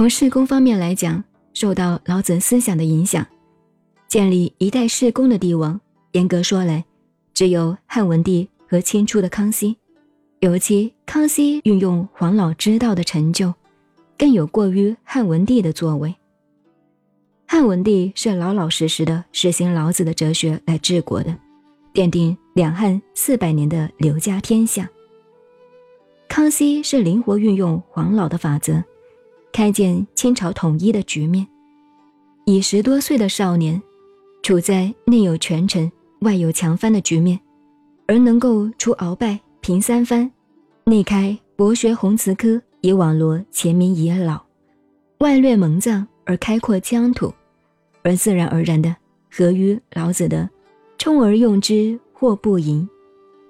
从事功方面来讲，受到老子思想的影响，建立一代世功的帝王，严格说来，只有汉文帝和清初的康熙。尤其康熙运用黄老之道的成就，更有过于汉文帝的作为。汉文帝是老老实实的实行老子的哲学来治国的，奠定两汉四百年的刘家天下。康熙是灵活运用黄老的法则。开建清朝统一的局面，以十多岁的少年，处在内有权臣、外有强藩的局面，而能够除鳌拜、平三藩，内开博学鸿词科，以网罗前民遗老，外略蒙藏而开阔疆土，而自然而然的合于老子的“充而用之，或不盈；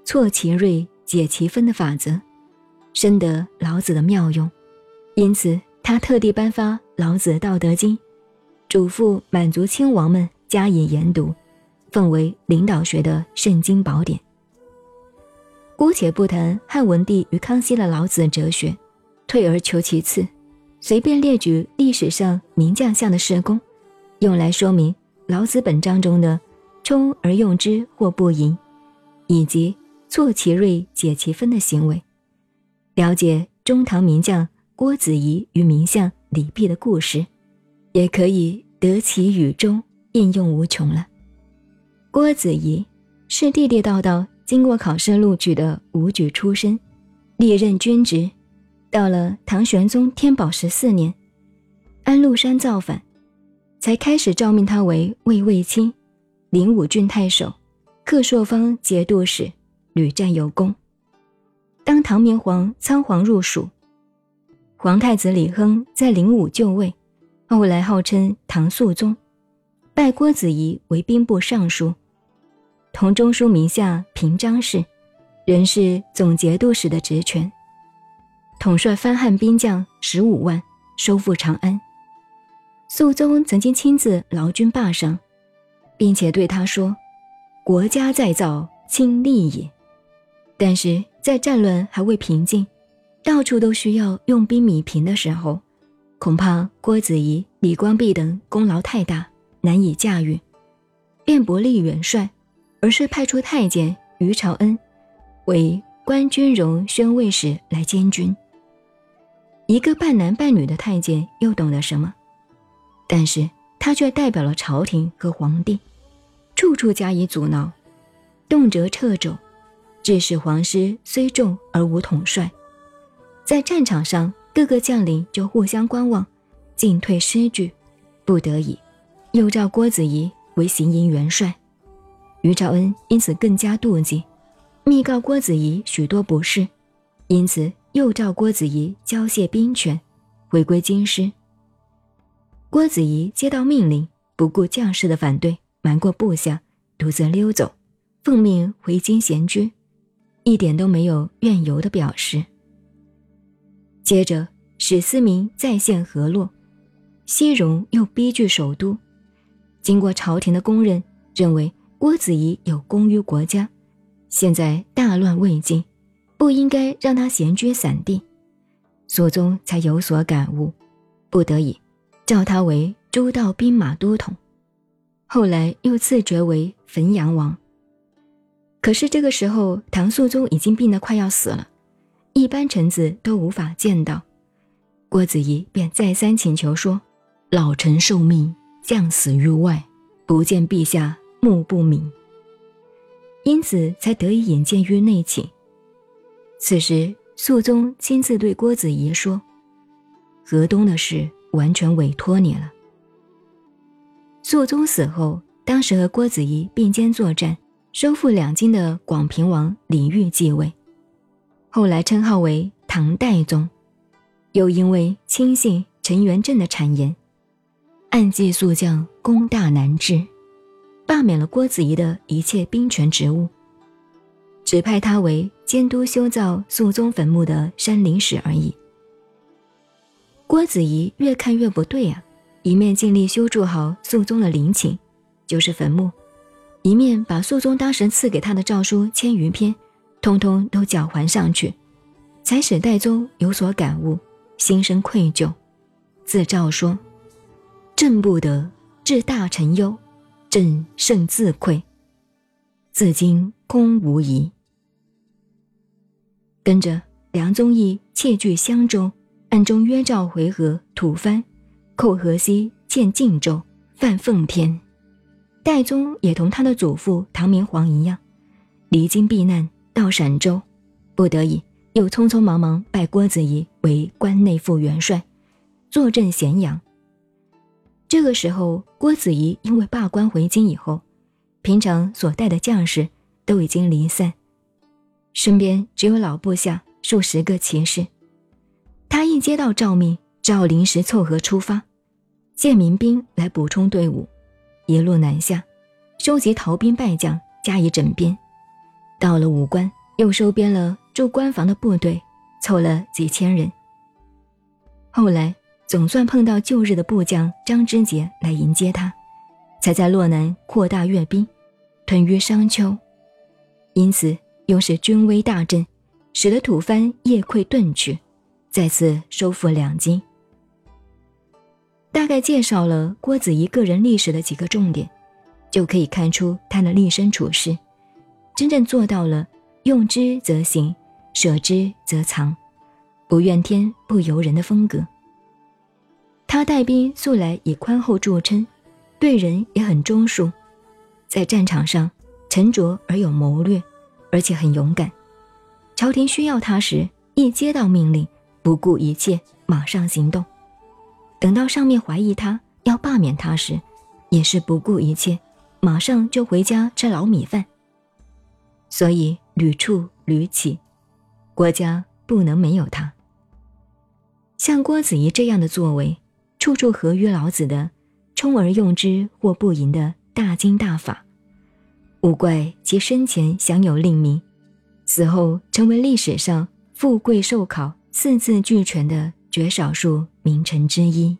挫其锐，解其分”的法则，深得老子的妙用，因此。他特地颁发《老子·道德经》，嘱咐满族亲王们加以研读，奉为领导学的圣经宝典。姑且不谈汉文帝与康熙的老子哲学，退而求其次，随便列举历史上名将相的事功，用来说明老子本章中的“充而用之，或不盈”，以及“挫其锐，解其分”的行为，了解中唐名将。郭子仪与名相李泌的故事，也可以得其语中应用无穷了。郭子仪是地地道道经过考试录取的武举出身，历任军职，到了唐玄宗天宝十四年，安禄山造反，才开始诏命他为卫尉卿、灵武郡太守、克朔方节度使，屡战有功。当唐明皇仓皇入蜀。皇太子李亨在灵武就位，后来号称唐肃宗，拜郭子仪为兵部尚书，同中书名下平章事，仍是总节度使的职权，统帅番汉兵将十五万，收复长安。肃宗曾经亲自劳军霸上，并且对他说：“国家再造，亲力也。”但是在战乱还未平静。到处都需要用兵米平的时候，恐怕郭子仪、李光弼等功劳太大，难以驾驭，便不立元帅，而是派出太监于朝恩为官军容宣慰使来监军。一个半男半女的太监又懂得什么？但是他却代表了朝廷和皇帝，处处加以阻挠，动辄掣肘，致使皇师虽众而无统帅。在战场上，各个将领就互相观望，进退失据，不得已，又召郭子仪为行营元帅。于兆恩因此更加妒忌，密告郭子仪许多不是，因此又召郭子仪交卸兵权，回归京师。郭子仪接到命令，不顾将士的反对，瞒过部下，独自溜走，奉命回京闲居，一点都没有怨尤的表示。接着，史思明再现河洛，西戎又逼据首都。经过朝廷的公认，认为郭子仪有功于国家，现在大乱未尽，不应该让他闲居散地。肃宗才有所感悟，不得已召他为诸道兵马都统，后来又赐爵为汾阳王。可是这个时候，唐肃宗已经病得快要死了。一般臣子都无法见到，郭子仪便再三请求说：“老臣受命，将死于外，不见陛下，目不敏。”因此才得以引荐于内寝。此时，肃宗亲自对郭子仪说：“河东的事完全委托你了。”肃宗死后，当时和郭子仪并肩作战，收复两京的广平王李煜继位。后来称号为唐代宗，又因为轻信陈元振的谗言，暗记肃将功大难治，罢免了郭子仪的一切兵权职务，只派他为监督修造肃宗坟墓的山陵使而已。郭子仪越看越不对啊，一面尽力修筑好肃宗的陵寝，就是坟墓，一面把肃宗当时赐给他的诏书千余篇。通通都缴还上去，才使代宗有所感悟，心生愧疚，自诏说：“朕不得治大臣忧，朕甚自愧。自今空无疑。”跟着梁宗义窃据襄州，暗中约赵回纥吐蕃，寇河西，建晋州，犯奉天。戴宗也同他的祖父唐明皇一样，离京避难到陕州，不得已又匆匆忙忙拜郭子仪为关内副元帅，坐镇咸阳。这个时候，郭子仪因为罢官回京以后，平常所带的将士都已经离散，身边只有老部下数十个骑士。他一接到诏命，只好临时凑合出发，借民兵来补充队伍。一路南下，收集逃兵败将，加以整编。到了武关，又收编了驻关防的部队，凑了几千人。后来总算碰到旧日的部将张之杰来迎接他，才在洛南扩大阅兵，屯于商丘。因此又是军威大振，使得吐蕃夜溃遁去，再次收复两京。大概介绍了郭子仪个人历史的几个重点，就可以看出他的立身处世，真正做到了用之则行，舍之则藏，不怨天不尤人的风格。他带兵素来以宽厚著称，对人也很忠恕，在战场上沉着而有谋略，而且很勇敢。朝廷需要他时，一接到命令，不顾一切，马上行动。等到上面怀疑他要罢免他时，也是不顾一切，马上就回家吃老米饭。所以屡处屡起，国家不能没有他。像郭子仪这样的作为，处处合于老子的“充而用之，或不盈”的大经大法，无怪其生前享有令名，死后成为历史上富贵寿考四字俱全的。绝少数名臣之一。